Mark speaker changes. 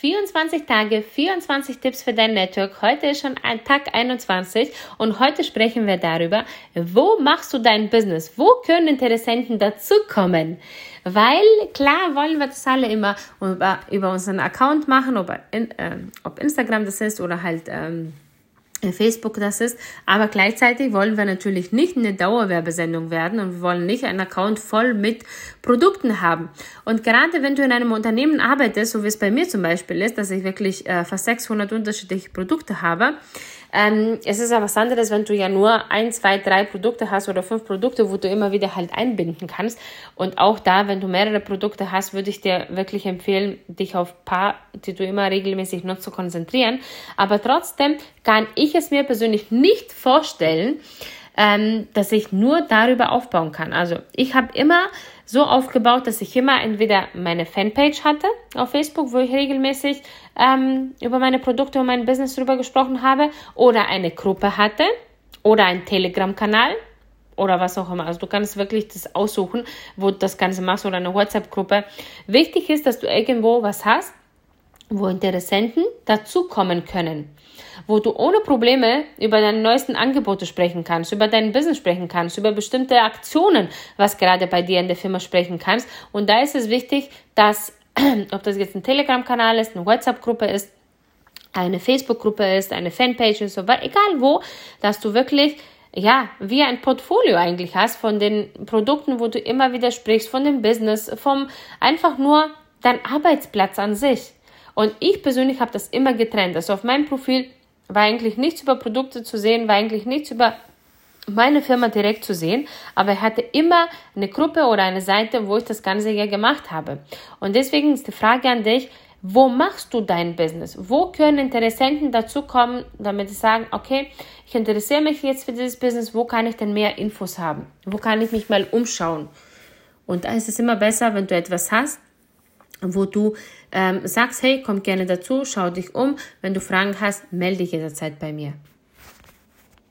Speaker 1: 24 Tage, 24 Tipps für dein Network. Heute ist schon Tag 21 und heute sprechen wir darüber, wo machst du dein Business? Wo können Interessenten dazukommen? Weil klar wollen wir das alle immer über, über unseren Account machen, ob, in, äh, ob Instagram das ist oder halt ähm, Facebook das ist. Aber gleichzeitig wollen wir natürlich nicht eine Dauerwerbesendung werden und wir wollen nicht einen Account voll mit Produkten haben. Und gerade wenn du in einem Unternehmen arbeitest, so wie es bei mir zum Beispiel ist, dass ich wirklich äh, fast 600 unterschiedliche Produkte habe, ähm, es ist aber was anderes, wenn du ja nur ein, zwei, drei Produkte hast oder fünf Produkte, wo du immer wieder halt einbinden kannst. Und auch da, wenn du mehrere Produkte hast, würde ich dir wirklich empfehlen, dich auf paar, die du immer regelmäßig nutzt, zu konzentrieren. Aber trotzdem kann ich es mir persönlich nicht vorstellen, ähm, dass ich nur darüber aufbauen kann. Also ich habe immer so aufgebaut, dass ich immer entweder meine Fanpage hatte auf Facebook, wo ich regelmäßig ähm, über meine Produkte und mein Business darüber gesprochen habe, oder eine Gruppe hatte oder einen Telegram-Kanal oder was auch immer. Also du kannst wirklich das aussuchen, wo du das Ganze machst oder eine WhatsApp-Gruppe. Wichtig ist, dass du irgendwo was hast, wo Interessenten dazukommen können wo du ohne Probleme über deine neuesten Angebote sprechen kannst, über dein Business sprechen kannst, über bestimmte Aktionen, was gerade bei dir in der Firma sprechen kannst. Und da ist es wichtig, dass, ob das jetzt ein Telegram-Kanal ist, eine WhatsApp-Gruppe ist, eine Facebook-Gruppe ist, eine Fanpage ist, aber egal wo, dass du wirklich ja, wie ein Portfolio eigentlich hast von den Produkten, wo du immer wieder sprichst, von dem Business, vom einfach nur dein Arbeitsplatz an sich. Und ich persönlich habe das immer getrennt. Also auf meinem Profil war eigentlich nichts über Produkte zu sehen, war eigentlich nichts über meine Firma direkt zu sehen, aber er hatte immer eine Gruppe oder eine Seite, wo ich das Ganze ja gemacht habe. Und deswegen ist die Frage an dich, wo machst du dein Business? Wo können Interessenten dazu kommen, damit sie sagen, okay, ich interessiere mich jetzt für dieses Business, wo kann ich denn mehr Infos haben? Wo kann ich mich mal umschauen? Und da ist es immer besser, wenn du etwas hast, wo du ähm, sagst, hey, komm gerne dazu, schau dich um. Wenn du Fragen hast, melde dich jederzeit bei mir.